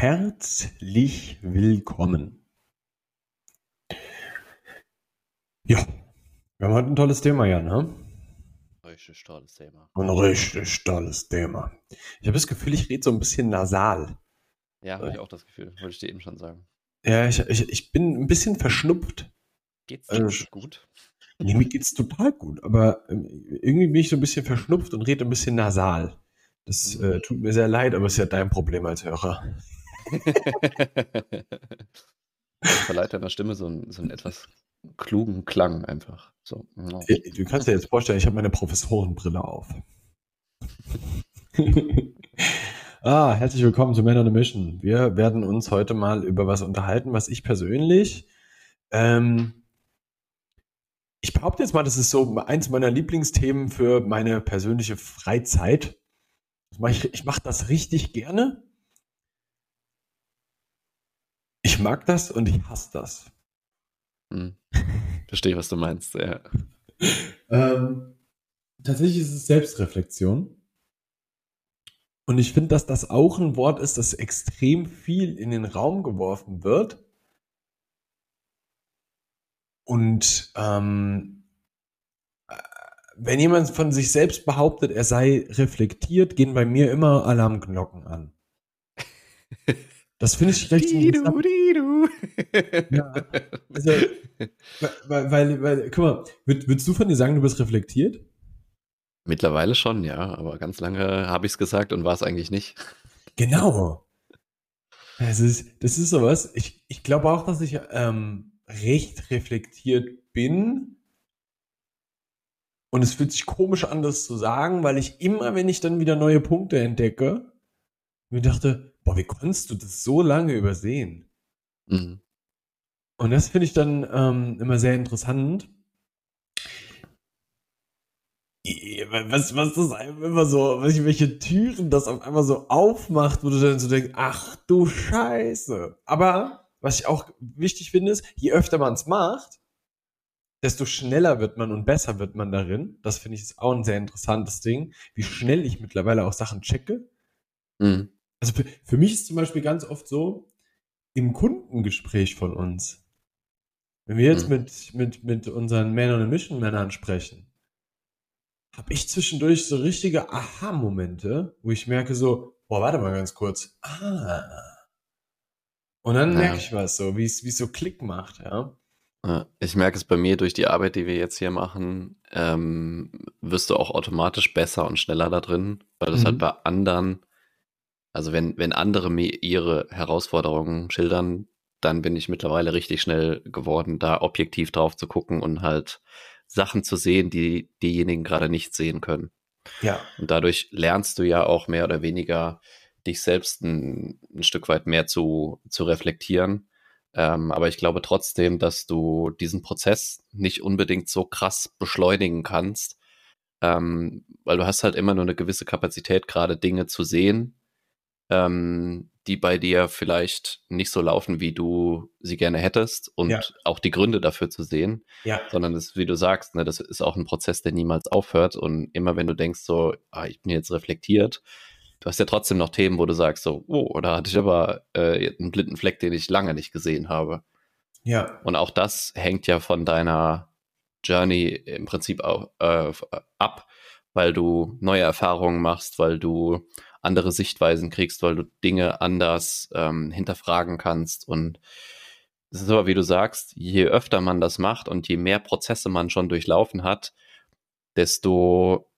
herzlich willkommen. Ja, wir haben heute ein tolles Thema, Jan, ne? Richtig tolles Thema. Ein richtig tolles Thema. Ich habe das Gefühl, ich rede so ein bisschen nasal. Ja, habe ich auch das Gefühl. Wollte ich dir eben schon sagen. Ja, ich, ich, ich bin ein bisschen verschnupft. Geht's dir Also, gut? Nee, mir geht's total gut, aber ähm, irgendwie bin ich so ein bisschen verschnupft und rede ein bisschen nasal. Das äh, tut mir sehr leid, aber ist ja dein Problem als Hörer. Verleiht deiner Stimme so einen, so einen etwas klugen Klang einfach. So. ja. Äh, Du kannst dir jetzt vorstellen, ich habe meine Professorenbrille auf. ah, herzlich willkommen zu Man on a Mission. Wir werden uns heute mal über was unterhalten, was ich persönlich, ähm, ich behaupte jetzt mal, das ist so eins meiner Lieblingsthemen für meine persönliche Freizeit. Ich mache das richtig gerne. Ich mag das und ich hasse das. Hm. Verstehe, was du meinst. Ja. Ähm, tatsächlich ist es Selbstreflexion. Und ich finde, dass das auch ein Wort ist, das extrem viel in den Raum geworfen wird. Und ähm, äh, wenn jemand von sich selbst behauptet, er sei reflektiert, gehen bei mir immer Alarmglocken an. Das finde ich recht interessant. Ja, Also, weil, weil, weil guck mal, würd, würdest du von dir sagen, du bist reflektiert? Mittlerweile schon, ja, aber ganz lange habe ich es gesagt und war es eigentlich nicht. Genau. Das ist, das ist sowas. Ich, ich glaube auch, dass ich ähm, recht reflektiert bin. Und es fühlt sich komisch an, das zu sagen, weil ich immer, wenn ich dann wieder neue Punkte entdecke, mir dachte, boah, wie konntest du das so lange übersehen? Mhm. Und das finde ich dann ähm, immer sehr interessant. Was, was das einem immer so, welche, welche Türen das auf einmal so aufmacht, wo du dann so denkst, ach du Scheiße. Aber was ich auch wichtig finde, ist, je öfter man es macht, desto schneller wird man und besser wird man darin. Das finde ich ist auch ein sehr interessantes Ding, wie schnell ich mittlerweile auch Sachen checke. Mhm. Also für, für mich ist zum Beispiel ganz oft so, im Kundengespräch von uns, wenn wir jetzt Mhm. mit, mit, mit unseren Man on a Mission Männern sprechen, habe ich zwischendurch so richtige Aha-Momente, wo ich merke so, boah, warte mal ganz kurz. Ah. Und dann Ja. merke ich was so, wie es so Klick macht, ja. Ja, Ich merke es bei mir durch die Arbeit, die wir jetzt hier machen, ähm, wirst du auch automatisch besser und schneller da drin, weil das Mhm. halt bei anderen, also wenn, wenn andere mir ihre Herausforderungen schildern, dann bin ich mittlerweile richtig schnell geworden, da objektiv drauf zu gucken und halt Sachen zu sehen, die diejenigen gerade nicht sehen können. Ja. Und dadurch lernst du ja auch mehr oder weniger dich selbst ein, ein Stück weit mehr zu, zu reflektieren. Ähm, aber ich glaube trotzdem, dass du diesen Prozess nicht unbedingt so krass beschleunigen kannst, ähm, weil du hast halt immer nur eine gewisse Kapazität, gerade Dinge zu sehen, ähm, die bei dir vielleicht nicht so laufen, wie du sie gerne hättest und Ja. auch die Gründe dafür zu sehen Ja. sondern das, wie du sagst, ne, das ist auch ein Prozess, der niemals aufhört. Und immer wenn du denkst, so, ah, ich bin jetzt reflektiert, du hast ja trotzdem noch Themen, wo du sagst, so, oh, da hatte ich aber äh, einen blinden Fleck, den ich lange nicht gesehen habe. Ja. Und auch das hängt ja von deiner Journey im Prinzip auch, äh, ab, weil du neue Erfahrungen machst, weil du andere Sichtweisen kriegst, weil du Dinge anders ähm, hinterfragen kannst. Und es ist aber, wie du sagst, je öfter man das macht und je mehr Prozesse man schon durchlaufen hat, desto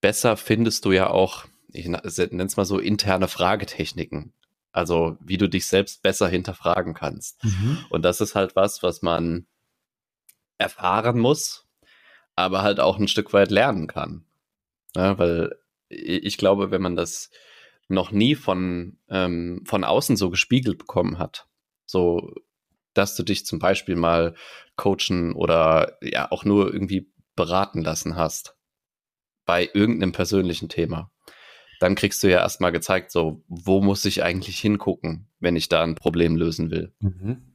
besser findest du ja auch, ich nenne es mal so, interne Fragetechniken. Also wie du dich selbst besser hinterfragen kannst. Mhm. Und das ist halt was, was man erfahren muss, aber halt auch ein Stück weit lernen kann. Ja, weil ich glaube, wenn man das noch nie von, ähm, von außen so gespiegelt bekommen hat, so dass du dich zum Beispiel mal coachen oder ja auch nur irgendwie beraten lassen hast bei irgendeinem persönlichen Thema, dann kriegst du ja erstmal gezeigt, so, wo muss ich eigentlich hingucken, wenn ich da ein Problem lösen will. Mhm.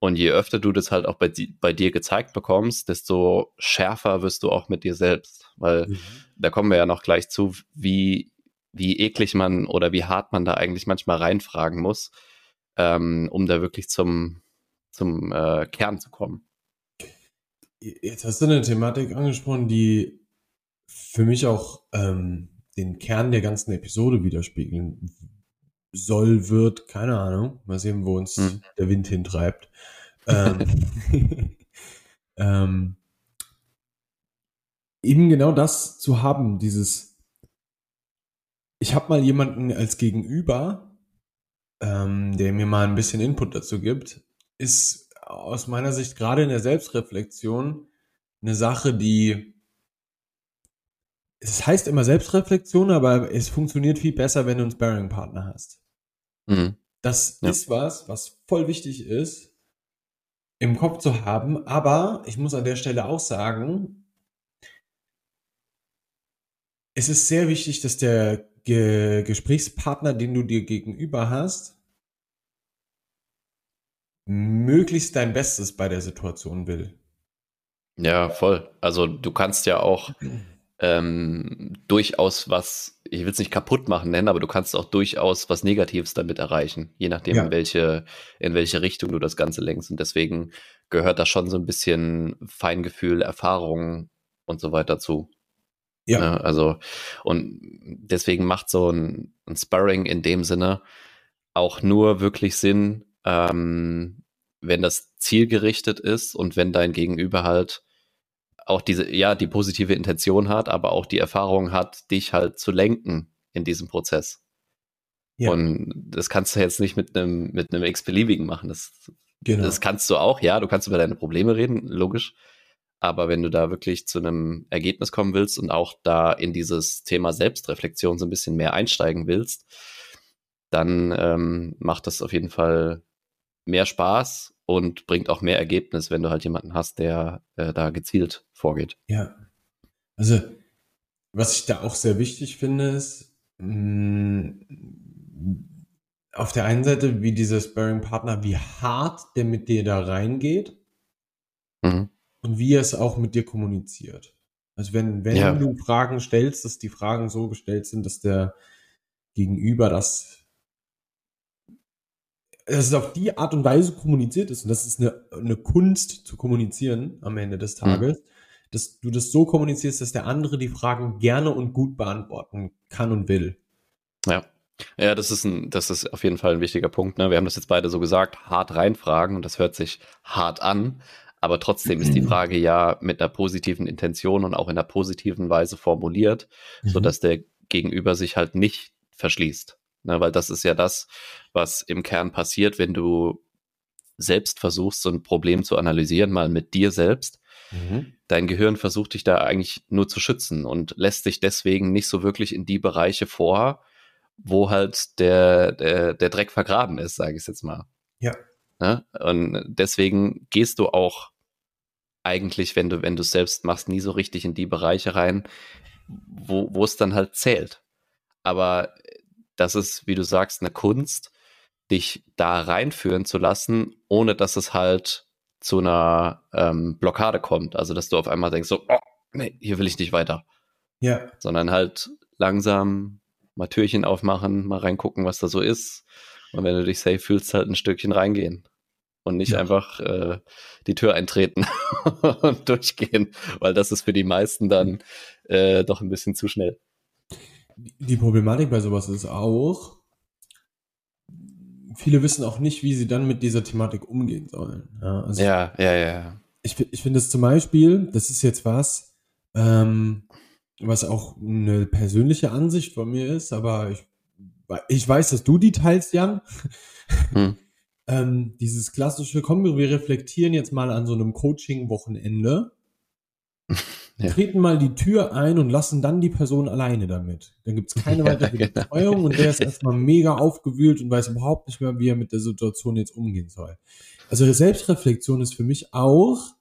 Und je öfter du das halt auch bei, bei dir gezeigt bekommst, desto schärfer wirst du auch mit dir selbst. Weil Mhm. da kommen wir ja noch gleich zu, wie, wie eklig man oder wie hart man da eigentlich manchmal reinfragen muss, ähm, um da wirklich zum, zum äh, Kern zu kommen. Jetzt hast du eine Thematik angesprochen, die für mich auch ähm, den Kern der ganzen Episode widerspiegeln soll, wird, keine Ahnung. Mal sehen, wo uns hm. der Wind hintreibt. ähm, ähm, eben genau das zu haben, dieses, ich habe mal jemanden als Gegenüber, ähm, der mir mal ein bisschen Input dazu gibt, ist aus meiner Sicht gerade in der Selbstreflexion eine Sache, die es heißt immer Selbstreflexion, aber es funktioniert viel besser, wenn du einen Sparring-Partner hast. Mhm. Das ja. ist was, was voll wichtig ist, im Kopf zu haben. Aber ich muss an der Stelle auch sagen, es ist sehr wichtig, dass der Ge Gesprächspartner, den du dir gegenüber hast, möglichst dein Bestes bei der Situation will. Ja, voll. Also du kannst ja auch ähm, durchaus was, ich will es nicht kaputt machen nennen, aber du kannst auch durchaus was Negatives damit erreichen, je nachdem, ja. in, welche, in welche Richtung du das Ganze lenkst. Und deswegen gehört da schon so ein bisschen Feingefühl, Erfahrung und so weiter zu. Ja. ja ne, also, und deswegen macht so ein, ein Sparring in dem Sinne auch nur wirklich Sinn, ähm, wenn das zielgerichtet ist und wenn dein Gegenüber halt auch diese, ja, die positive Intention hat, aber auch die Erfahrung hat, dich halt zu lenken in diesem Prozess. Ja. Und das kannst du jetzt nicht mit einem, mit einem x-beliebigen machen. Das, genau. das kannst du auch, ja, du kannst über deine Probleme reden, logisch. Aber wenn du da wirklich zu einem Ergebnis kommen willst und auch da in dieses Thema Selbstreflexion so ein bisschen mehr einsteigen willst, dann ähm, macht das auf jeden Fall mehr Spaß und bringt auch mehr Ergebnis, wenn du halt jemanden hast, der äh, da gezielt vorgeht. Ja. Also, was ich da auch sehr wichtig finde, ist, mh, mm, auf der einen Seite, wie dieser Sparring-Partner, wie hart der mit dir da reingeht mhm. und wie er es auch mit dir kommuniziert. Also wenn, wenn ja. du Fragen stellst, dass die Fragen so gestellt sind, dass der Gegenüber das dass es auf die Art und Weise kommuniziert ist und das ist eine, eine Kunst zu kommunizieren am Ende des mhm. Tages, mhm. dass du das so kommunizierst, dass der andere die Fragen gerne und gut beantworten kann und will. Ja. Ja, das ist ein, das ist auf jeden Fall ein wichtiger Punkt. Ne? Wir haben das jetzt beide so gesagt, hart reinfragen und das hört sich hart an, aber trotzdem ist die Frage ja mit einer positiven Intention und auch in einer positiven Weise formuliert, mhm. so dass der Gegenüber sich halt nicht verschließt. Ne, weil das ist ja das, was im Kern passiert, wenn du selbst versuchst, so ein Problem zu analysieren, mal mit dir selbst. Mhm. Dein Gehirn versucht dich da eigentlich nur zu schützen und lässt dich deswegen nicht so wirklich in die Bereiche vor, wo halt der, der, der Dreck vergraben ist, sage ich jetzt mal. Ja. Ne? Und deswegen gehst du auch eigentlich, wenn du, wenn du es selbst machst, nie so richtig in die Bereiche rein, wo, wo es dann halt zählt. Aber das ist, wie du sagst, eine Kunst, dich da reinführen zu lassen, ohne dass es halt zu einer ähm, Blockade kommt. Also, dass du auf einmal denkst, so, oh, nee, hier will ich nicht weiter. Ja. Sondern halt langsam mal Türchen aufmachen, mal reingucken, was da so ist. Und wenn du dich safe fühlst, halt ein Stückchen reingehen. Und nicht ja. einfach äh, die Tür eintreten und durchgehen, weil das ist für die meisten dann äh, doch ein bisschen zu schnell. Die Problematik bei sowas ist auch, viele wissen auch nicht, wie sie dann mit dieser Thematik umgehen sollen. Ja, also ja, ja, ja. Ich, ich finde es zum Beispiel, das ist jetzt was, ähm, was auch eine persönliche Ansicht von mir ist, aber ich, ich weiß, dass du die teilst, Jan. Hm. ähm, dieses klassische, komm, wir reflektieren jetzt mal an so einem Coaching-Wochenende ja. treten mal die Tür ein und lassen dann die Person alleine damit. Dann gibt's keine weitere ja, genau. Betreuung und der ist erstmal mega aufgewühlt und weiß überhaupt nicht mehr, wie er mit der Situation jetzt umgehen soll. Also Selbstreflexion ist für mich auch,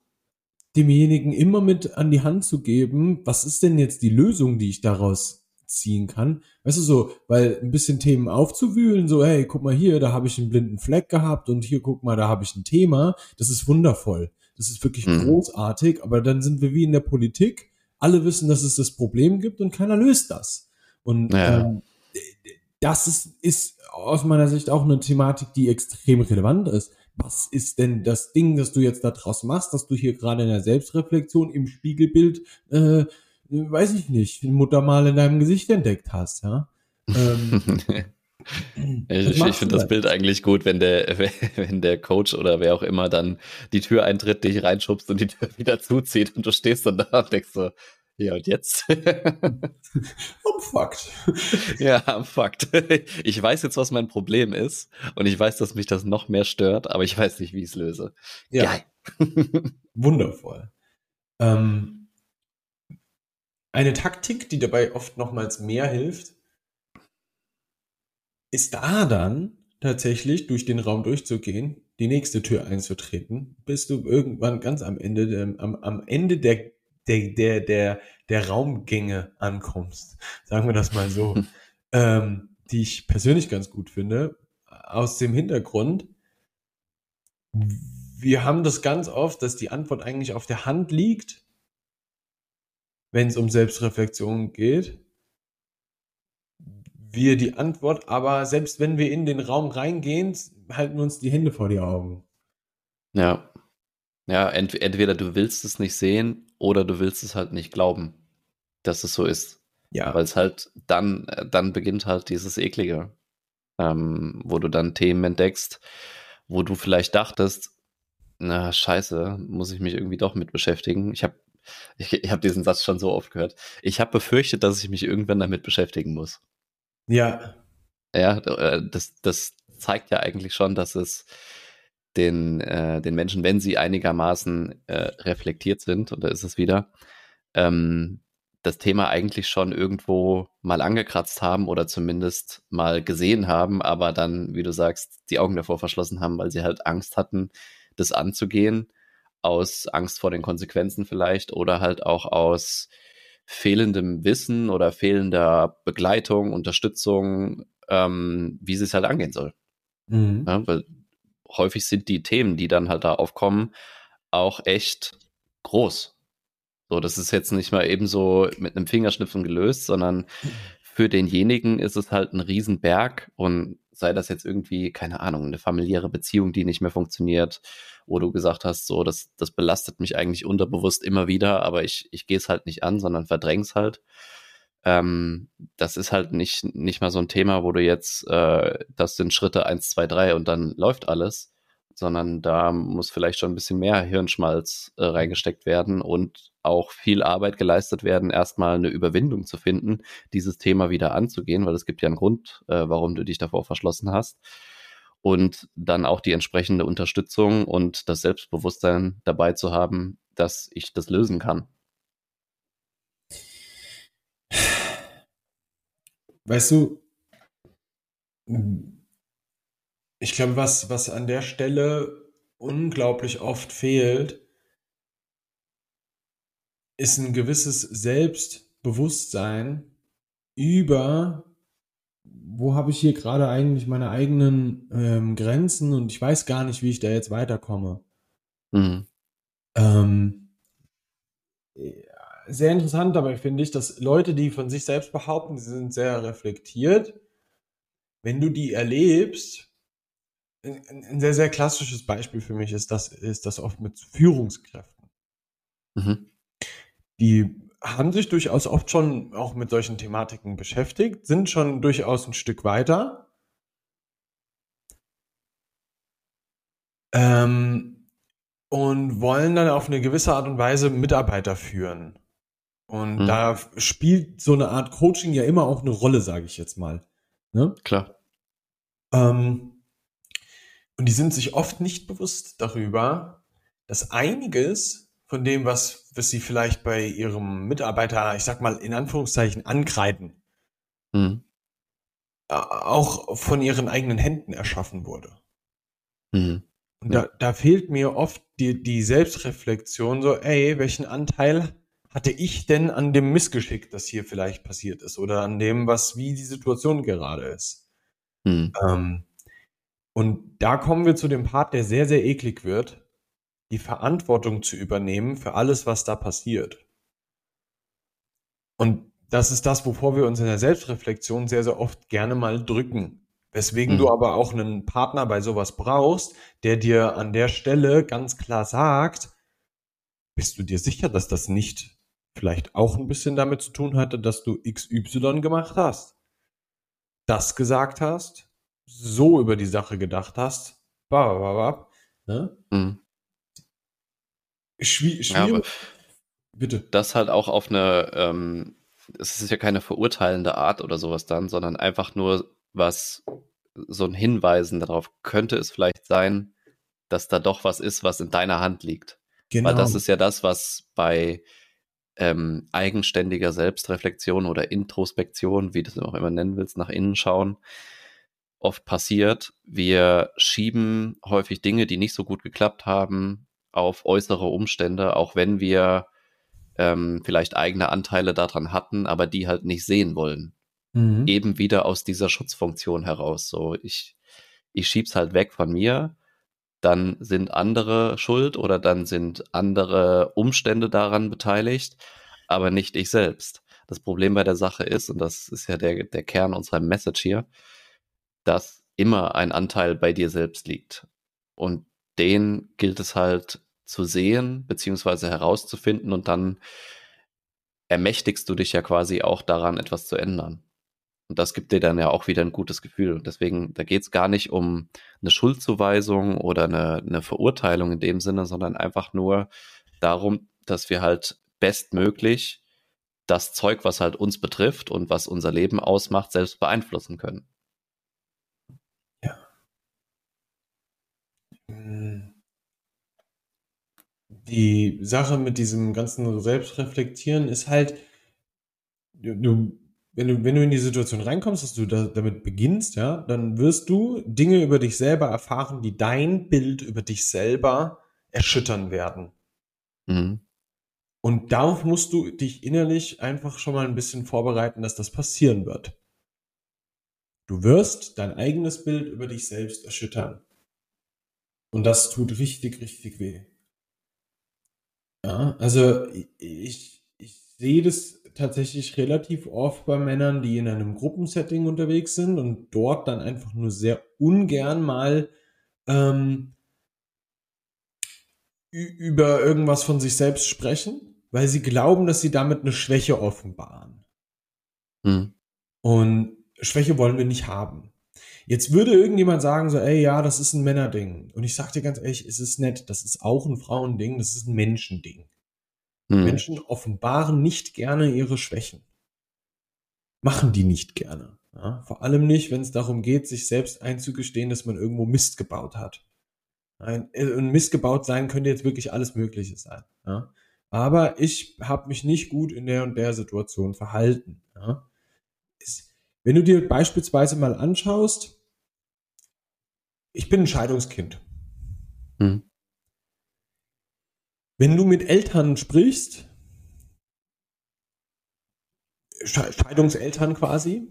demjenigen immer mit an die Hand zu geben, was ist denn jetzt die Lösung, die ich daraus ziehen kann. Weißt du so, weil ein bisschen Themen aufzuwühlen, so, hey, guck mal hier, da habe ich einen blinden Fleck gehabt und hier, guck mal, da habe ich ein Thema, das ist wundervoll. Das ist wirklich mhm. großartig, aber dann sind wir wie in der Politik. Alle wissen, dass es das Problem gibt und keiner löst das. Und ja. ähm, das ist, ist aus meiner Sicht auch eine Thematik, die extrem relevant ist. Was ist denn das Ding, das du jetzt da draus machst, dass du hier gerade in der Selbstreflexion im Spiegelbild, äh, weiß ich nicht, Mutter mal in deinem Gesicht entdeckt hast, ja? Ähm, ich, ich finde das Bild eigentlich gut, wenn der, wenn der Coach oder wer auch immer dann die Tür eintritt, dich reinschubst und die Tür wieder zuzieht und du stehst dann da und denkst so, ja, und jetzt? I'm fucked. Ja, I'm fucked. Ich weiß jetzt, was mein Problem ist und ich weiß, dass mich das noch mehr stört, aber ich weiß nicht, wie ich es löse. Ja. Geil. Wundervoll. Ähm, eine Taktik, die dabei oft nochmals mehr hilft, ist da dann tatsächlich durch den Raum durchzugehen, die nächste Tür einzutreten, bis du irgendwann ganz am Ende, am, am Ende der der, der, der, der Raumgänge ankommst. Sagen wir das mal so. ähm, die ich persönlich ganz gut finde. Aus dem Hintergrund, wir haben das ganz oft, dass die Antwort eigentlich auf der Hand liegt, wenn es um Selbstreflexion geht. Wir die Antwort, aber selbst wenn wir in den Raum reingehen, halten uns die Hände vor die Augen. Ja. Ja, ent entweder du willst es nicht sehen oder du willst es halt nicht glauben, dass es so ist. Ja. Weil es halt dann, dann beginnt halt dieses Eklige, ähm, wo du dann Themen entdeckst, wo du vielleicht dachtest, na scheiße, muss ich mich irgendwie doch mit beschäftigen. Ich habe ich, ich hab diesen Satz schon so oft gehört. Ich habe befürchtet, dass ich mich irgendwann damit beschäftigen muss. Ja. Ja, äh, das, das zeigt ja eigentlich schon, dass es den, äh, den Menschen, wenn sie einigermaßen äh, reflektiert sind, und da ist es wieder, ähm, das Thema eigentlich schon irgendwo mal angekratzt haben oder zumindest mal gesehen haben, aber dann, wie du sagst, die Augen davor verschlossen haben, weil sie halt Angst hatten, das anzugehen, aus Angst vor den Konsequenzen vielleicht oder halt auch aus fehlendem Wissen oder fehlender Begleitung, Unterstützung, ähm, wie sie es halt angehen soll. Mhm. Ja, weil häufig sind die Themen, die dann halt da aufkommen, auch echt groß. So, das ist jetzt nicht mal eben so mit einem Fingerschnipfen gelöst, sondern für denjenigen ist es halt ein Riesenberg und sei das jetzt irgendwie, keine Ahnung, eine familiäre Beziehung, die nicht mehr funktioniert, wo du gesagt hast, so, das, das belastet mich eigentlich unterbewusst immer wieder, aber ich, ich gehe es halt nicht an, sondern verdräng's halt. Ähm, das ist halt nicht, nicht mal so ein Thema, wo du jetzt, äh, das sind Schritte eins, zwei, drei und dann läuft alles, sondern da muss vielleicht schon ein bisschen mehr Hirnschmalz äh, reingesteckt werden und auch viel Arbeit geleistet werden, erstmal eine Überwindung zu finden, dieses Thema wieder anzugehen, weil es gibt ja einen Grund, äh, warum du dich davor verschlossen hast. Und dann auch die entsprechende Unterstützung und das Selbstbewusstsein dabei zu haben, dass ich das lösen kann. Weißt du, ich glaube, was, was an der Stelle unglaublich oft fehlt, ist ein gewisses Selbstbewusstsein über, wo habe ich hier gerade eigentlich meine eigenen ähm, Grenzen und ich weiß gar nicht, wie ich da jetzt weiterkomme. Mhm. Ähm, sehr interessant dabei finde ich, dass Leute, die von sich selbst behaupten, sie sind sehr reflektiert, wenn du die erlebst, ein sehr, sehr klassisches Beispiel für mich ist das, ist das oft mit Führungskräften. Mhm. Die haben sich durchaus oft schon auch mit solchen Thematiken beschäftigt, sind schon durchaus ein Stück weiter. Ähm, und wollen dann auf eine gewisse Art und Weise Mitarbeiter führen. Und mhm. da spielt so eine Art Coaching ja immer auch eine Rolle, sage ich jetzt mal. Ne? Klar. Ähm, und die sind sich oft nicht bewusst darüber, dass einiges von dem, was, was sie vielleicht bei ihrem Mitarbeiter, ich sag mal in Anführungszeichen, ankreiden, mhm. auch von ihren eigenen Händen erschaffen wurde. Mhm. Und da, da fehlt mir oft die, die Selbstreflexion, so, ey, welchen Anteil hatte ich denn an dem Missgeschick, das hier vielleicht passiert ist oder an dem, was wie die Situation gerade ist. Hm. Ähm, und da kommen wir zu dem Part, der sehr, sehr eklig wird, die Verantwortung zu übernehmen für alles, was da passiert. Und das ist das, wovor wir uns in der Selbstreflexion sehr, sehr oft gerne mal drücken. Weswegen Mhm. du aber auch einen Partner bei sowas brauchst, der dir an der Stelle ganz klar sagt, bist du dir sicher, dass das nicht vielleicht auch ein bisschen damit zu tun hatte, dass du XY gemacht hast? Das gesagt hast, so über die Sache gedacht hast, babababab, ne? Mhm. Schwie Ja, aber schwierig. Bitte. das halt auch auf eine, ähm, es ist ja keine verurteilende Art oder sowas dann, sondern einfach nur was, so ein Hinweisen darauf, könnte es vielleicht sein, dass da doch was ist, was in deiner Hand liegt. Genau. Weil das ist ja das, was bei ähm, eigenständiger Selbstreflexion oder Introspektion, wie du es auch immer nennen willst, nach innen schauen, oft passiert. Wir schieben häufig Dinge, die nicht so gut geklappt haben, auf äußere Umstände, auch wenn wir ähm, vielleicht eigene Anteile daran hatten, aber die halt nicht sehen wollen. Mhm. Eben wieder aus dieser Schutzfunktion heraus. So, ich, ich schieb's halt weg von mir, dann sind andere schuld oder dann sind andere Umstände daran beteiligt, aber nicht ich selbst. Das Problem bei der Sache ist, und das ist ja der, der Kern unserer Message hier, dass immer ein Anteil bei dir selbst liegt. Und den gilt es halt zu sehen, beziehungsweise herauszufinden und dann ermächtigst du dich ja quasi auch daran, etwas zu ändern. Und das gibt dir dann ja auch wieder ein gutes Gefühl. Und deswegen, da geht es gar nicht um eine Schuldzuweisung oder eine, eine Verurteilung in dem Sinne, sondern einfach nur darum, dass wir halt bestmöglich das Zeug, was halt uns betrifft und was unser Leben ausmacht, selbst beeinflussen können. Die Sache mit diesem ganzen Selbstreflektieren ist halt, du, wenn, du, wenn du in die Situation reinkommst, dass du da, damit beginnst, ja, dann wirst du Dinge über dich selber erfahren, die dein Bild über dich selber erschüttern werden. Mhm. Und darauf musst du dich innerlich einfach schon mal ein bisschen vorbereiten, dass das passieren wird. Du wirst dein eigenes Bild über dich selbst erschüttern. Und das tut richtig, richtig weh. Ja, also ich, ich sehe das tatsächlich relativ oft bei Männern, die in einem Gruppensetting unterwegs sind und dort dann einfach nur sehr ungern mal ähm, über irgendwas von sich selbst sprechen, weil sie glauben, dass sie damit eine Schwäche offenbaren. Mhm. Und Schwäche wollen wir nicht haben. Jetzt würde irgendjemand sagen so, ey, ja, das ist ein Männerding. Und ich sag dir ganz ehrlich, es ist nett, das ist auch ein Frauending, das ist ein Menschending. Mhm. Menschen offenbaren nicht gerne ihre Schwächen. Machen die nicht gerne. Ja? Vor allem nicht, wenn es darum geht, sich selbst einzugestehen, dass man irgendwo Mist gebaut hat. Ein, äh, und Mist gebaut sein könnte jetzt wirklich alles Mögliche sein. Ja? Aber ich habe mich nicht gut in der und der Situation verhalten. Ja? Es, wenn du dir beispielsweise mal anschaust, ich bin ein Scheidungskind. Mhm. Wenn du mit Eltern sprichst, Sche- Scheidungseltern quasi,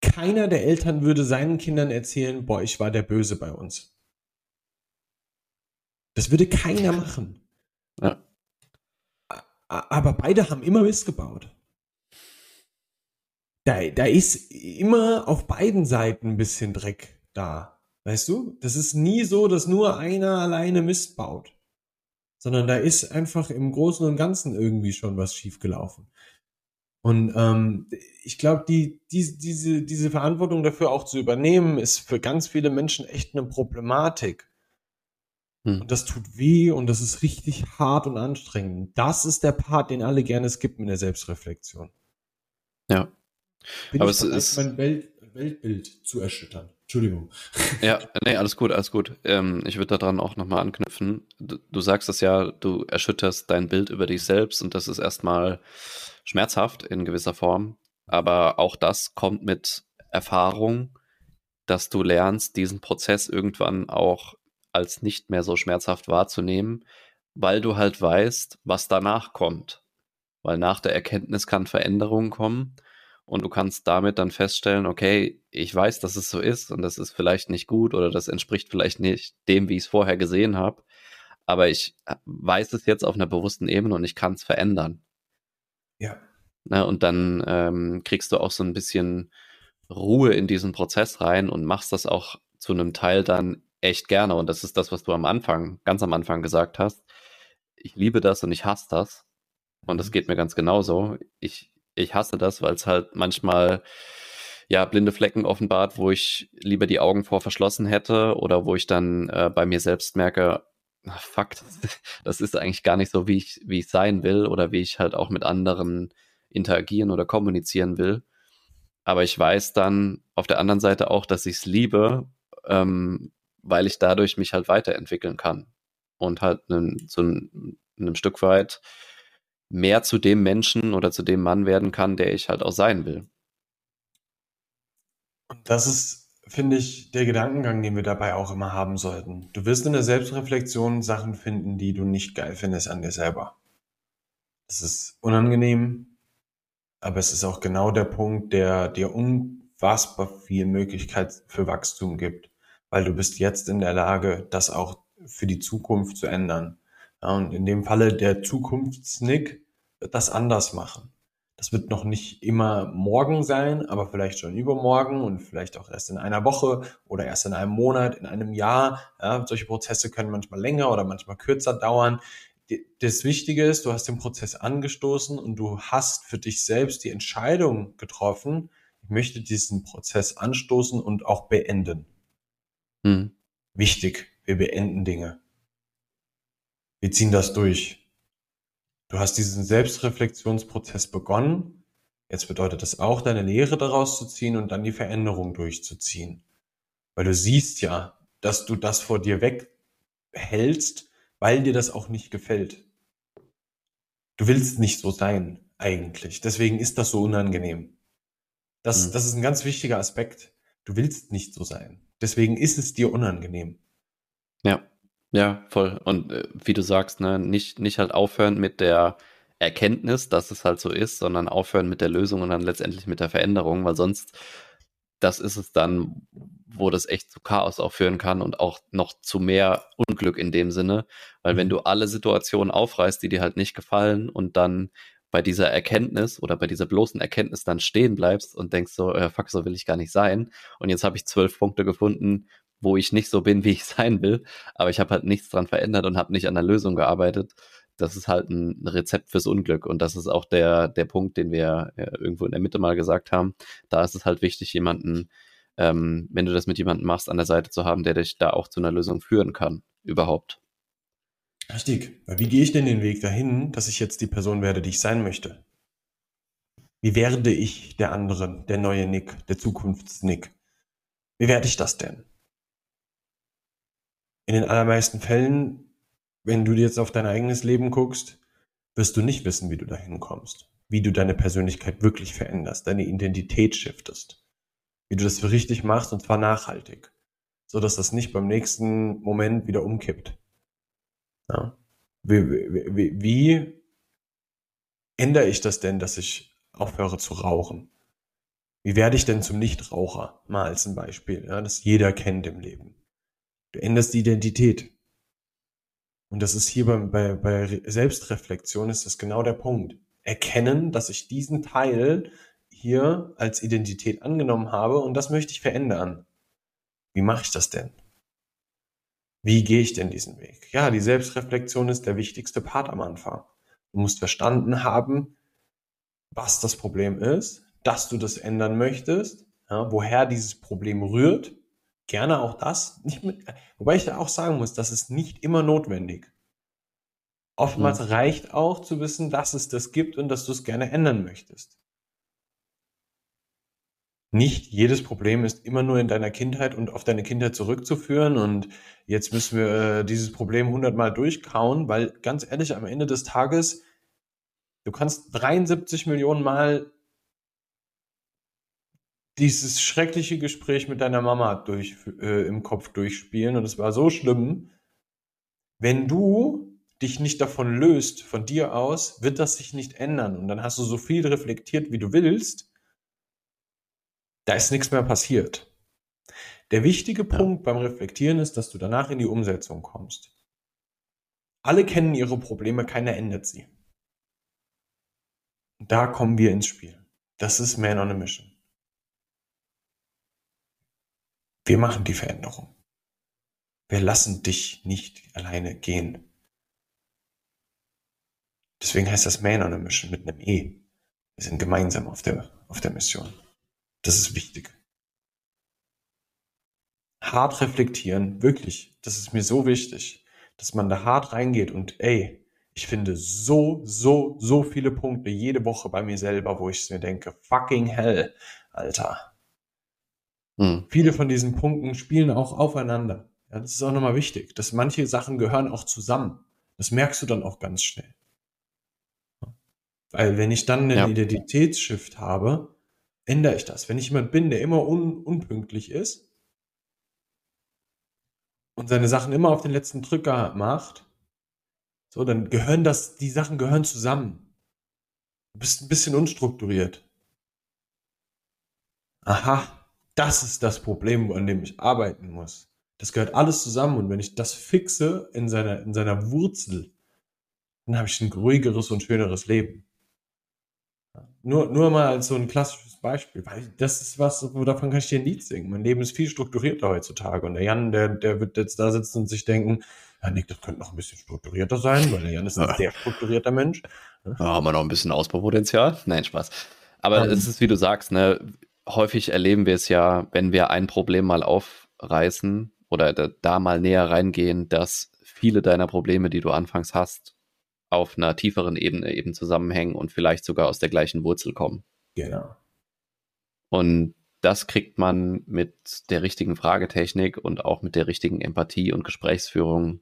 keiner der Eltern würde seinen Kindern erzählen, boah, ich war der Böse bei uns. Das würde keiner machen. Ja. Aber beide haben immer Mist gebaut. Da, da ist immer auf beiden Seiten ein bisschen Dreck da. Weißt du? Das ist nie so, dass nur einer alleine Mist baut. Sondern da ist einfach im Großen und Ganzen irgendwie schon was schiefgelaufen. Und ähm, ich glaube, die, die, diese, diese Verantwortung dafür auch zu übernehmen, ist für ganz viele Menschen echt eine Problematik. Mhm. Und das tut weh und das ist richtig hart und anstrengend. Das ist der Part, den alle gerne skippen in der Selbstreflexion. Ja. Bin Aber es bereit, ist- mein Welt, Weltbild zu erschüttern. Entschuldigung. Ja, nee, alles gut, alles gut. Ähm, ich würde daran auch nochmal anknüpfen. Du, du sagst es ja, du erschütterst dein Bild über dich selbst und das ist erstmal schmerzhaft in gewisser Form. Aber auch das kommt mit Erfahrung, dass du lernst, diesen Prozess irgendwann auch als nicht mehr so schmerzhaft wahrzunehmen, weil du halt weißt, was danach kommt. Weil nach der Erkenntnis kann Veränderung kommen und du kannst damit dann feststellen, okay, ich weiß, dass es so ist und das ist vielleicht nicht gut oder das entspricht vielleicht nicht dem, wie ich es vorher gesehen habe, aber ich weiß es jetzt auf einer bewussten Ebene und ich kann es verändern. Ja. Ne? Und dann ähm, kriegst du auch so ein bisschen Ruhe in diesen Prozess rein und machst das auch zu einem Teil dann echt gerne. Und das ist das, was du am Anfang, ganz am Anfang gesagt hast. Ich liebe das und ich hasse das. Und das mhm. geht mir ganz genauso. Ich, ich hasse das, weil es halt manchmal ja blinde Flecken offenbart, wo ich lieber die Augen vor verschlossen hätte oder wo ich dann äh, bei mir selbst merke, fuck, das, das, ist eigentlich gar nicht so, wie ich, wie ich sein will oder wie ich halt auch mit anderen interagieren oder kommunizieren will. Aber ich weiß dann auf der anderen Seite auch, dass ich es liebe, ähm, weil ich dadurch mich halt weiterentwickeln kann und halt einen, so ein, einem Stück weit mehr zu dem Menschen oder zu dem Mann werden kann, der ich halt auch sein will. Und das ist, finde ich, der Gedankengang, den wir dabei auch immer haben sollten. Du wirst in der Selbstreflexion Sachen finden, die du nicht geil findest an dir selber. Das ist unangenehm, aber es ist auch genau der Punkt, der dir unfassbar viel Möglichkeit für Wachstum gibt weil du bist jetzt in der Lage, das auch für die Zukunft zu ändern. Ja, und in dem Falle der Zukunftsnick wird das anders machen. Das wird noch nicht immer morgen sein, aber vielleicht schon übermorgen und vielleicht auch erst in einer Woche oder erst in einem Monat, in einem Jahr. Ja, solche Prozesse können manchmal länger oder manchmal kürzer dauern. Das Wichtige ist, du hast den Prozess angestoßen und du hast für dich selbst die Entscheidung getroffen, ich möchte diesen Prozess anstoßen und auch beenden. Hm. Wichtig, wir beenden Dinge. Wir ziehen das durch. Du hast diesen Selbstreflexionsprozess begonnen. Jetzt bedeutet das auch, deine Lehre daraus zu ziehen und dann die Veränderung durchzuziehen. Weil du siehst ja, dass du das vor dir weghältst, weil dir das auch nicht gefällt. Du willst nicht so sein, eigentlich. Deswegen ist das so unangenehm. Das, mhm. das ist ein ganz wichtiger Aspekt. Du willst nicht so sein. Deswegen ist es dir unangenehm. Ja, ja, voll. Und äh, wie du sagst, ne, nicht, nicht halt aufhören mit der Erkenntnis, dass es halt so ist, sondern aufhören mit der Lösung und dann letztendlich mit der Veränderung, weil sonst, das ist es dann, wo das echt zu Chaos auch führen kann und auch noch zu mehr Unglück in dem Sinne, weil wenn mhm. du alle Situationen aufreißt, die dir halt nicht gefallen und dann bei dieser Erkenntnis oder bei dieser bloßen Erkenntnis dann stehen bleibst und denkst so, äh, fuck, so will ich gar nicht sein. Und jetzt habe ich zwölf Punkte gefunden, wo ich nicht so bin, wie ich sein will, aber ich habe halt nichts dran verändert und habe nicht an der Lösung gearbeitet. Das ist halt ein Rezept fürs Unglück und das ist auch der, der Punkt, den wir äh, irgendwo in der Mitte mal gesagt haben. Da ist es halt wichtig, jemanden, ähm, wenn du das mit jemandem machst, an der Seite zu haben, der dich da auch zu einer Lösung führen kann, überhaupt. Richtig. Wie gehe ich denn den Weg dahin, dass ich jetzt die Person werde, die ich sein möchte? Wie werde ich der andere, der neue Nick, der Zukunftsnick? Wie werde ich das denn? In den allermeisten Fällen, wenn du jetzt auf dein eigenes Leben guckst, wirst du nicht wissen, wie du dahin kommst, wie du deine Persönlichkeit wirklich veränderst, deine Identität shiftest, wie du das für richtig machst und zwar nachhaltig, so dass das nicht beim nächsten Moment wieder umkippt. Ja. Wie, wie, wie ändere ich das denn, dass ich aufhöre zu rauchen? Wie werde ich denn zum Nichtraucher? Mal als ein Beispiel, ja, das jeder kennt im Leben. Du änderst die Identität. Und das ist hier bei, bei, bei Selbstreflexion ist das genau der Punkt. Erkennen, dass ich diesen Teil hier als Identität angenommen habe und das möchte ich verändern. Wie mache ich das denn? Wie gehe ich denn diesen Weg? Ja, die Selbstreflexion ist der wichtigste Part am Anfang. Du musst verstanden haben, was das Problem ist, dass du das ändern möchtest, ja, woher dieses Problem rührt. Gerne auch das. Mit, wobei ich da auch sagen muss, das ist nicht immer notwendig. Oftmals mhm. reicht auch zu wissen, dass es das gibt und dass du es gerne ändern möchtest nicht jedes Problem ist immer nur in deiner Kindheit und auf deine Kindheit zurückzuführen und jetzt müssen wir äh, dieses Problem hundertmal durchkauen, weil ganz ehrlich, am Ende des Tages, du kannst 73 Millionen Mal dieses schreckliche Gespräch mit deiner Mama durch, äh, im Kopf durchspielen und es war so schlimm. Wenn du dich nicht davon löst, von dir aus, wird das sich nicht ändern und dann hast du so viel reflektiert, wie du willst da ist nichts mehr passiert. Der wichtige ja. Punkt beim Reflektieren ist, dass du danach in die Umsetzung kommst. Alle kennen ihre Probleme, keiner ändert sie. Und da kommen wir ins Spiel. Das ist Man on a Mission. Wir machen die Veränderung. Wir lassen dich nicht alleine gehen. Deswegen heißt das Man on a Mission mit einem E. Wir sind gemeinsam auf der, auf der Mission. Das ist wichtig. Hart reflektieren, wirklich. Das ist mir so wichtig, dass man da hart reingeht und ey, ich finde so, so, so viele Punkte jede Woche bei mir selber, wo ich mir denke, fucking hell, Alter. Hm. Viele von diesen Punkten spielen auch aufeinander. Ja, das ist auch nochmal wichtig, dass manche Sachen gehören auch zusammen. Das merkst du dann auch ganz schnell. Weil wenn ich dann einen ja. Identitätsshift habe, ändere ich das. Wenn ich jemand bin, der immer un unpünktlich ist und seine Sachen immer auf den letzten Drücker macht, so, dann gehören das, die Sachen gehören zusammen. Du bist ein bisschen unstrukturiert. Aha, das ist das Problem, an dem ich arbeiten muss. Das gehört alles zusammen und wenn ich das fixe in seiner, in seiner Wurzel, dann habe ich ein ruhigeres und schöneres Leben. Nur, nur mal als so ein klassisches Beispiel, weil das ist was, wo davon kann ich dir ein Lied singen. Mein Leben ist viel strukturierter heutzutage. Und der Jan, der, der wird jetzt da sitzen und sich denken, ja, Nick, das könnte noch ein bisschen strukturierter sein, weil der Jan ist ein ja. sehr strukturierter Mensch. Ja, haben wir noch ein bisschen Ausbaupotenzial? Nein, Spaß. Aber um, es ist, wie du sagst, ne, häufig erleben wir es ja, wenn wir ein Problem mal aufreißen oder da, da mal näher reingehen, dass viele deiner Probleme, die du anfangs hast, auf einer tieferen Ebene eben zusammenhängen und vielleicht sogar aus der gleichen Wurzel kommen. Genau. Und das kriegt man mit der richtigen Fragetechnik und auch mit der richtigen Empathie und Gesprächsführung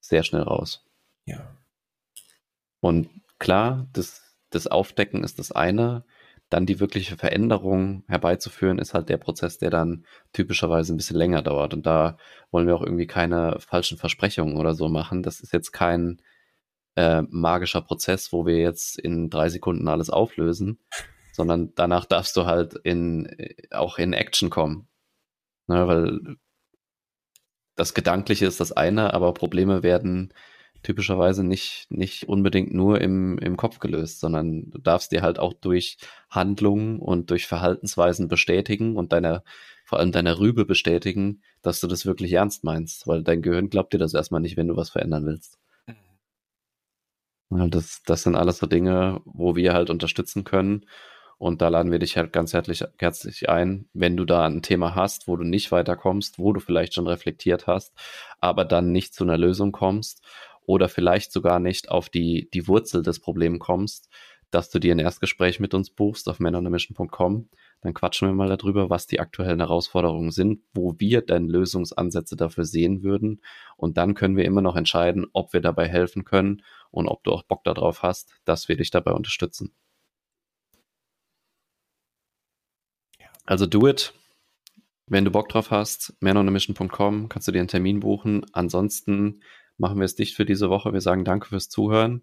sehr schnell raus. Ja. Und klar, das, das Aufdecken ist das eine. Dann die wirkliche Veränderung herbeizuführen, ist halt der Prozess, der dann typischerweise ein bisschen länger dauert. Und da wollen wir auch irgendwie keine falschen Versprechungen oder so machen. Das ist jetzt kein, äh, magischer Prozess, wo wir jetzt in drei Sekunden alles auflösen, sondern danach darfst du halt in, äh, auch in Action kommen. Ne, weil das Gedankliche ist das eine, aber Probleme werden typischerweise nicht, nicht unbedingt nur im, im Kopf gelöst, sondern du darfst dir halt auch durch Handlungen und durch Verhaltensweisen bestätigen und deiner, vor allem deiner Rübe bestätigen, dass du das wirklich ernst meinst, weil dein Gehirn glaubt dir das erstmal nicht, wenn du was verändern willst. Das, das sind alles so Dinge, wo wir halt unterstützen können. Und da laden wir dich halt ganz herzlich, herzlich ein, wenn du da ein Thema hast, wo du nicht weiterkommst, wo du vielleicht schon reflektiert hast, aber dann nicht zu einer Lösung kommst oder vielleicht sogar nicht auf die, die Wurzel des Problems kommst, dass du dir ein Erstgespräch mit uns buchst auf manonamission.com. Dann quatschen wir mal darüber, was die aktuellen Herausforderungen sind, wo wir denn Lösungsansätze dafür sehen würden. Und dann können wir immer noch entscheiden, ob wir dabei helfen können und ob du auch Bock darauf hast, dass wir dich dabei unterstützen. Also do it. Wenn du Bock drauf hast, manonamission.com, kannst du dir einen Termin buchen. Ansonsten machen wir es dicht für diese Woche. Wir sagen danke fürs Zuhören.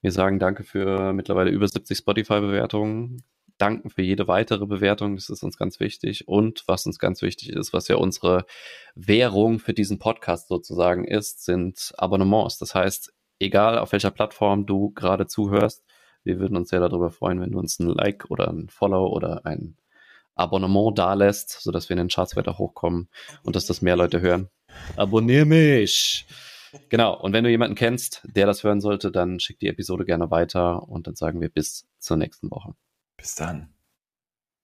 Wir sagen danke für mittlerweile über 70 Spotify-Bewertungen. Danken für jede weitere Bewertung, das ist uns ganz wichtig. Und was uns ganz wichtig ist, was ja unsere Währung für diesen Podcast sozusagen ist, sind Abonnements. Das heißt, egal auf welcher Plattform du gerade zuhörst, wir würden uns sehr darüber freuen, wenn du uns ein Like oder ein Follow oder ein Abonnement dalässt, sodass wir in den Charts weiter hochkommen und dass das mehr Leute hören. Abonnier mich! Genau, und wenn du jemanden kennst, der das hören sollte, dann schick die Episode gerne weiter und dann sagen wir bis zur nächsten Woche. Bis dann.